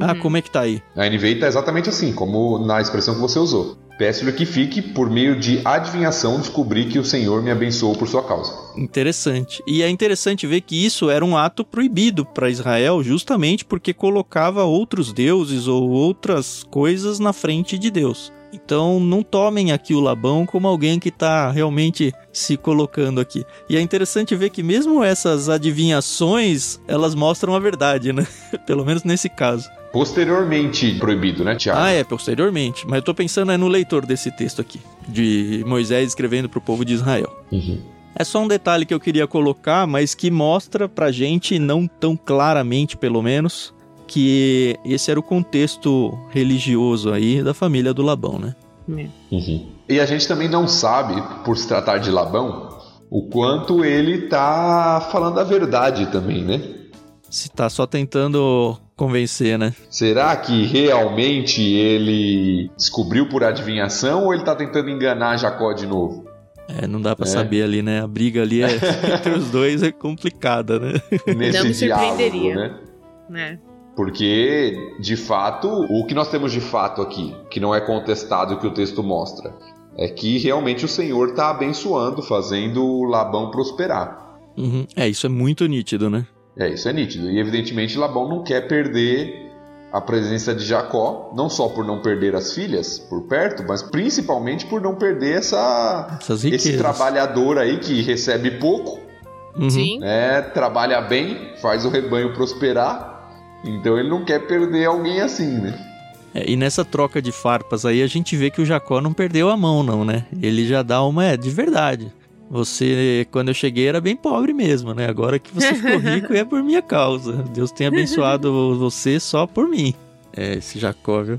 Ah, como é que tá aí? A NVI tá exatamente assim, como na expressão que você usou. Peço-lhe que fique, por meio de adivinhação, descobrir que o Senhor me abençoou por sua causa. Interessante. E é interessante ver que isso era um ato proibido para Israel, justamente porque colocava outros deuses ou outras coisas na frente de Deus. Então não tomem aqui o Labão como alguém que está realmente se colocando aqui. E é interessante ver que mesmo essas adivinhações, elas mostram a verdade, né? Pelo menos nesse caso. Posteriormente proibido, né, Tiago? Ah, é, posteriormente. Mas eu tô pensando é no leitor desse texto aqui, de Moisés escrevendo para o povo de Israel. Uhum. É só um detalhe que eu queria colocar, mas que mostra pra gente, não tão claramente pelo menos, que esse era o contexto religioso aí da família do Labão, né? Uhum. E a gente também não sabe, por se tratar de Labão, o quanto ele tá falando a verdade também, né? Se tá só tentando convencer, né? Será que realmente ele descobriu por adivinhação ou ele tá tentando enganar Jacó de novo? É, não dá pra saber ali, né? A briga ali é, entre os dois é complicada, né? Nesse Não me diálogo, surpreenderia. né? né? Porque, de fato, o que nós temos de fato aqui, que não é contestado que o texto mostra, é que realmente o Senhor está abençoando, fazendo o Labão prosperar. Uhum. É, isso é muito nítido, né? É, isso é nítido. E evidentemente Labão não quer perder a presença de Jacó, não só por não perder as filhas por perto, mas principalmente por não perder essa, Essas esse trabalhador aí que recebe pouco, Uhum. Sim. né, trabalha bem, faz o rebanho prosperar. Então ele não quer perder alguém assim, né? É, e nessa troca de farpas aí, a gente vê que o Jacó não perdeu a mão, não, né? Ele já dá uma, é, de verdade. Você, quando eu cheguei, era bem pobre mesmo, né? Agora que você ficou rico é por minha causa. Deus tem abençoado você só por mim. É, esse Jacó, viu?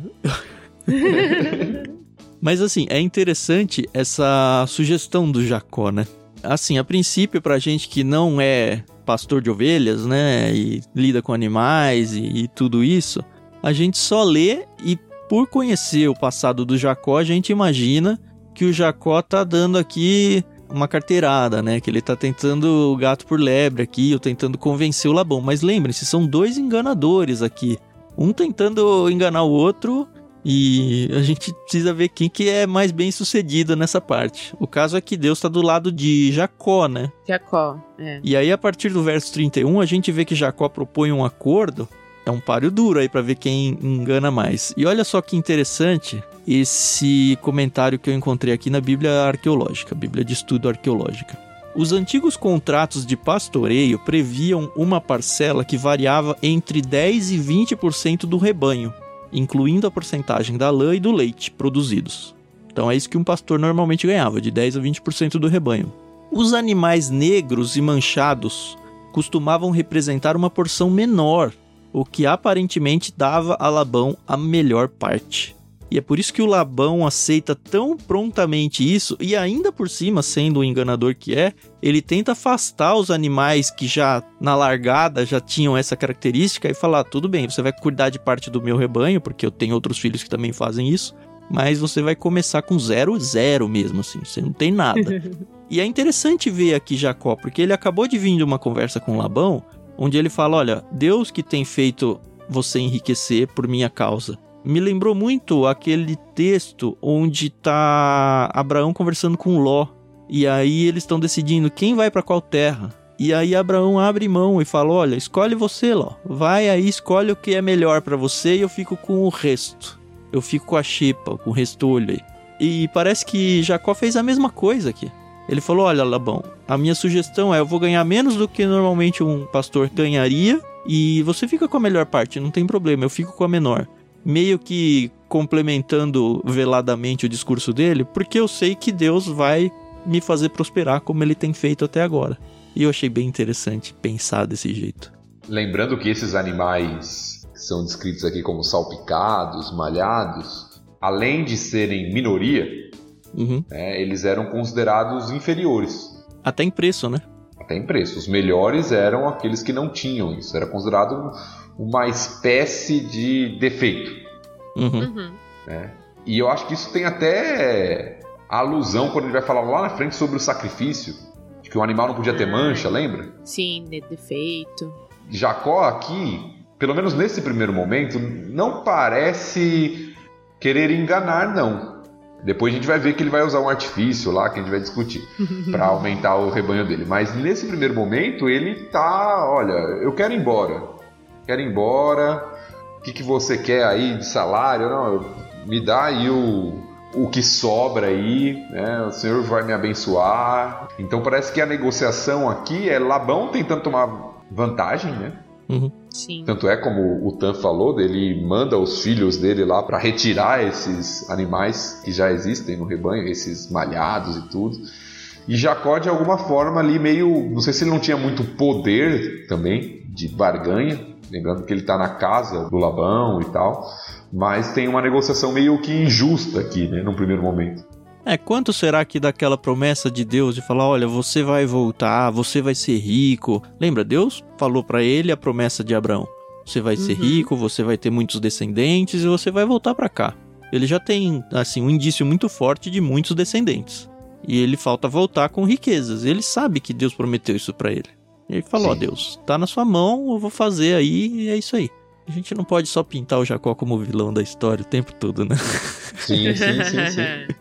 Mas assim, é interessante essa sugestão do Jacó, né? Assim, a princípio, pra gente que não é pastor de ovelhas, né? E lida com animais e, e tudo isso, a gente só lê e por conhecer o passado do Jacó, a gente imagina que o Jacó tá dando aqui uma carteirada, né? Que ele tá tentando o gato por lebre aqui, ou tentando convencer o Labão. Mas lembrem-se, são dois enganadores aqui. Um tentando enganar o outro e a gente precisa ver quem que é mais bem sucedido nessa parte. O caso é que Deus tá do lado de Jacó, né? Jacó, é. E aí, a partir do verso 31, a gente vê que Jacó propõe um acordo. É um páreo duro aí para ver quem engana mais. E olha só que interessante esse comentário que eu encontrei aqui na Bíblia Arqueológica, Bíblia de Estudo Arqueológica. Os antigos contratos de pastoreio previam uma parcela que variava entre 10 e 20% do rebanho, incluindo a porcentagem da lã e do leite produzidos. Então é isso que um pastor normalmente ganhava, de 10 a 20% do rebanho. Os animais negros e manchados costumavam representar uma porção menor, o que aparentemente dava a Labão a melhor parte. E é por isso que o Labão aceita tão prontamente isso, e ainda por cima, sendo o enganador que é, ele tenta afastar os animais que já na largada já tinham essa característica e falar: tudo bem, você vai cuidar de parte do meu rebanho, porque eu tenho outros filhos que também fazem isso, mas você vai começar com zero, zero mesmo, assim, você não tem nada. e é interessante ver aqui Jacó, porque ele acabou de vir de uma conversa com Labão, onde ele fala: olha, Deus que tem feito você enriquecer por minha causa. Me lembrou muito aquele texto onde tá Abraão conversando com Ló. E aí eles estão decidindo quem vai para qual terra. E aí Abraão abre mão e fala: "Olha, escolhe você, Ló. Vai aí, escolhe o que é melhor para você e eu fico com o resto. Eu fico com a xepa, com o restolho aí." E parece que Jacó fez a mesma coisa aqui. Ele falou: Olha, Labão, a minha sugestão é: eu vou ganhar menos do que normalmente um pastor ganharia, e você fica com a melhor parte, não tem problema, eu fico com a menor. Meio que complementando veladamente o discurso dele, porque eu sei que Deus vai me fazer prosperar como ele tem feito até agora. E eu achei bem interessante pensar desse jeito. Lembrando que esses animais que são descritos aqui como salpicados, malhados, além de serem minoria, Uhum. né, eles eram considerados inferiores. Até em preço, né? Até em preço. Os melhores eram aqueles que não tinham isso. Era considerado uma espécie de defeito. Uhum. Uhum. E eu acho que isso tem até alusão quando ele vai falar lá na frente sobre o sacrifício. De que o animal não podia ter mancha, lembra? Sim, de defeito. Jacó aqui, pelo menos nesse primeiro momento, não parece querer enganar, não. Depois a gente vai ver que ele vai usar um artifício lá que a gente vai discutir para aumentar o rebanho dele. Mas nesse primeiro momento ele tá, olha, eu quero ir embora, quero ir embora. O que, que você quer aí de salário? Não, me dá aí o, o que sobra aí, né? O Senhor vai me abençoar. Então parece que a negociação aqui é Labão tentando tomar vantagem, né? Uhum. Sim. Tanto é como o Tan falou, ele manda os filhos dele lá para retirar esses animais que já existem no rebanho, esses malhados e tudo. E Jacó, de alguma forma, ali meio. Não sei se ele não tinha muito poder também de barganha, lembrando que ele está na casa do Labão e tal, mas tem uma negociação meio que injusta aqui, né, num primeiro momento. É, quanto será que daquela promessa de Deus de falar, olha, você vai voltar, você vai ser rico? Lembra, Deus falou pra ele a promessa de Abraão. Você vai ser Uhum. rico, você vai ter muitos descendentes e você vai voltar pra cá. Ele já tem, assim, um indício muito forte de muitos descendentes. E ele falta voltar com riquezas. Ele sabe que Deus prometeu isso pra ele. E ele falou, ó. Deus, tá na sua mão, eu vou fazer aí e é isso aí. A gente não pode só pintar o Jacó como vilão da história o tempo todo, né? Sim, sim, sim, sim.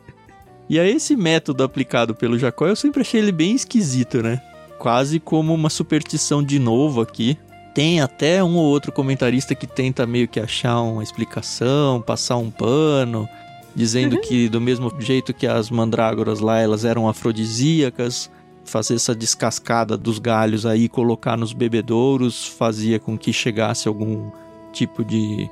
E aí esse método aplicado pelo Jacó, eu sempre achei ele bem esquisito, né? Quase como uma superstição de novo aqui. Tem até um ou outro comentarista que tenta meio que achar uma explicação, passar um pano, dizendo que do mesmo jeito que as mandrágoras lá, elas eram afrodisíacas, fazer essa descascada dos galhos aí, colocar nos bebedouros, fazia com que chegasse algum tipo de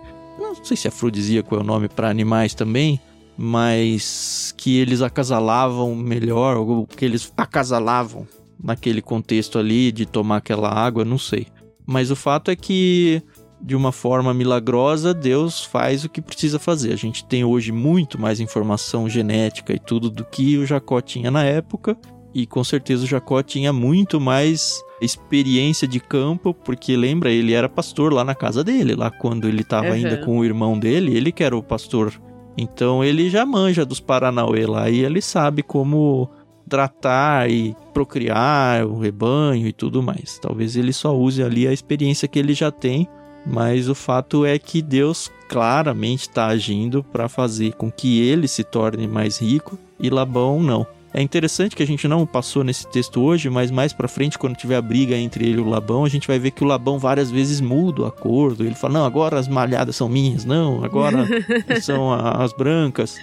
não sei se afrodisíaco é o nome para animais também, mas que eles acasalavam melhor, ou que eles acasalavam naquele contexto ali de tomar aquela água, não sei. Mas o fato é que, de uma forma milagrosa, Deus faz o que precisa fazer. A gente tem hoje muito mais informação genética e tudo do que o Jacó tinha na época, e com certeza o Jacó tinha muito mais experiência de campo, porque lembra, ele era pastor lá na casa dele, lá quando ele estava Uhum. ainda com o irmão dele, ele que era o pastor então ele já manja dos Paranauê lá e ele sabe como tratar e procriar o rebanho e tudo mais. Talvez ele só use ali a experiência que ele já tem, mas o fato é que Deus claramente está agindo para fazer com que ele se torne mais rico e Labão não. É interessante que a gente não passou nesse texto hoje, mas mais pra frente, quando tiver a briga entre ele e o Labão, a gente vai ver que o Labão várias vezes muda o acordo. Ele fala: Não, agora as malhadas são minhas, não, agora são as brancas.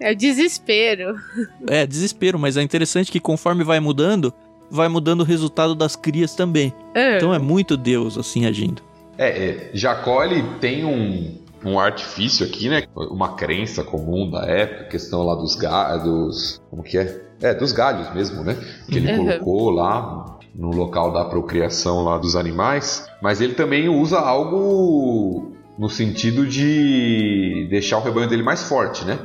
É o desespero. É, desespero, mas é interessante que conforme vai mudando, vai mudando o resultado das crias também. Ah, Então é muito Deus assim agindo. É, é, Jacó ele tem um, um artifício aqui, né? Uma crença comum da época, questão lá dos galhos. Como que é? É, dos galhos mesmo, né? Que ele Uhum. colocou lá no local da procriação lá dos animais. Mas ele também usa algo no sentido de deixar o rebanho dele mais forte, né?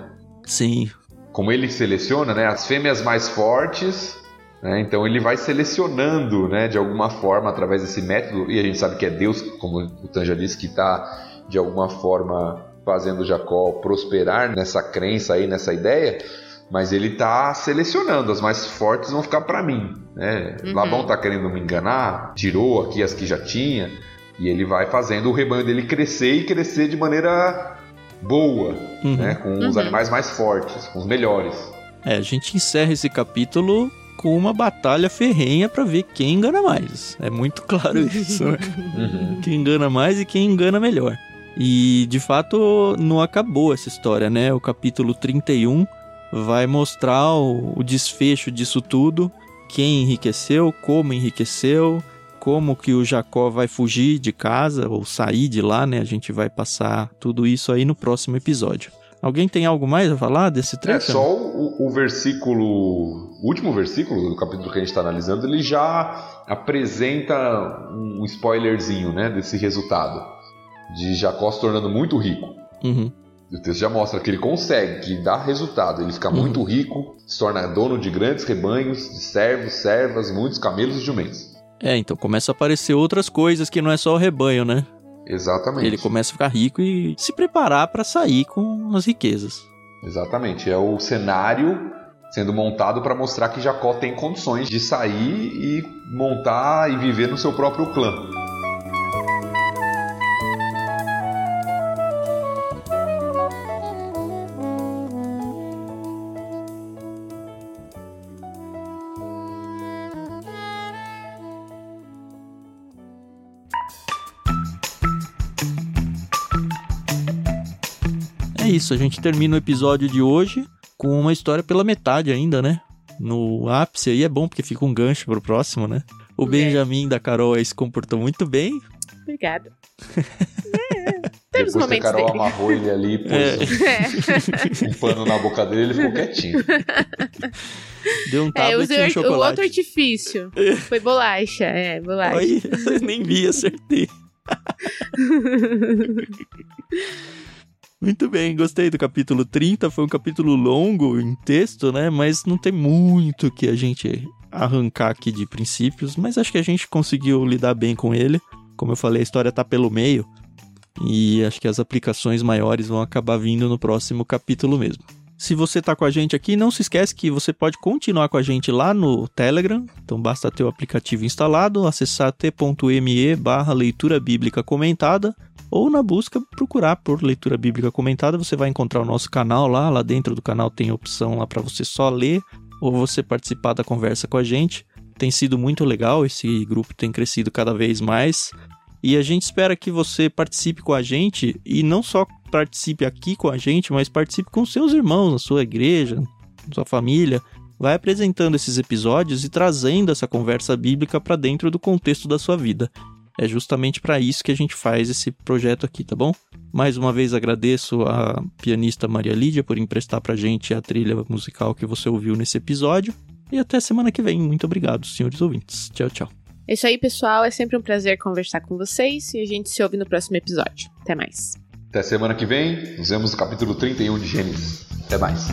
Sim, como ele seleciona, né, as fêmeas mais fortes, né, então ele vai selecionando, né, de alguma forma através desse método e a gente sabe que é Deus, como o Tan já disse, que está de alguma forma fazendo Jacó prosperar nessa crença aí, nessa ideia, mas ele está selecionando as mais fortes vão ficar para mim, né? Uhum. Labão está querendo me enganar, tirou aqui as que já tinha e ele vai fazendo o rebanho dele crescer e crescer de maneira boa, Uhum. né, com os Uhum. animais mais fortes, com os melhores. É, a gente encerra esse capítulo com uma batalha ferrenha pra ver quem engana mais. É muito claro isso, né? Quem engana mais e quem engana melhor. E de fato não acabou essa história, né? O capítulo 31 vai mostrar o, o desfecho disso tudo, quem enriqueceu, como enriqueceu, como que o Jacó vai fugir de casa ou sair de lá, né? A gente vai passar tudo isso aí no próximo episódio. Alguém tem algo mais a falar desse trecho? É só o, o versículo, o último versículo do capítulo que a gente está analisando, ele já apresenta um spoilerzinho, né, desse resultado de Jacó se tornando muito rico. Uhum. O texto já mostra que ele consegue, que dá resultado. Ele fica Uhum. muito rico, se torna dono de grandes rebanhos, de servos, servas, muitos camelos e jumentos. É, então começa a aparecer outras coisas que não é só o rebanho, né? Exatamente. Ele começa a ficar rico e se preparar pra sair com as riquezas. Exatamente. É o cenário sendo montado para mostrar que Jacó tem condições de sair e montar e viver no seu próprio clã. Isso, a gente termina o episódio de hoje com uma história pela metade ainda, né? No ápice aí é bom porque fica um gancho pro próximo, né? O É. Benjamin da Carol aí se comportou muito bem. Obrigada. É, Temos Depois que a momentos Carol dele. amarrou ele ali, pôs É. um, um pano na boca dele, ele ficou quietinho. Deu um É, tablet usei e um o- o outro chocolate. artifício. Foi bolacha, é, bolacha. Aí, nem vi, acertei. Muito bem, gostei do capítulo 30. Foi um capítulo longo em texto, né? Mas não tem muito que a gente arrancar aqui de princípios. Mas acho que a gente conseguiu lidar bem com ele. Como eu falei, a história tá pelo meio. E acho que as aplicações maiores vão acabar vindo no próximo capítulo mesmo. Se você tá com a gente aqui, não se esquece que você pode continuar com a gente lá no Telegram. Então basta ter o aplicativo instalado, acessar t.me barra leitura bíblica comentada ou na busca procurar por leitura bíblica comentada, você vai encontrar o nosso canal lá, lá dentro do canal tem opção lá para você só ler ou você participar da conversa com a gente. Tem sido muito legal, esse grupo tem crescido cada vez mais. E a gente espera que você participe com a gente e não só participe aqui com a gente, mas participe com seus irmãos, na sua igreja, sua família. Vai apresentando esses episódios e trazendo essa conversa bíblica para dentro do contexto da sua vida. É justamente para isso que a gente faz esse projeto aqui, tá bom? Mais uma vez agradeço a pianista Maria Lídia por emprestar pra gente a trilha musical que você ouviu nesse episódio. E até semana que vem. Muito obrigado, senhores ouvintes. Tchau, tchau. É isso aí, pessoal. É sempre um prazer conversar com vocês e a gente se ouve no próximo episódio. Até mais. Até semana que vem, nos vemos no capítulo 31 de Gênesis. Até mais.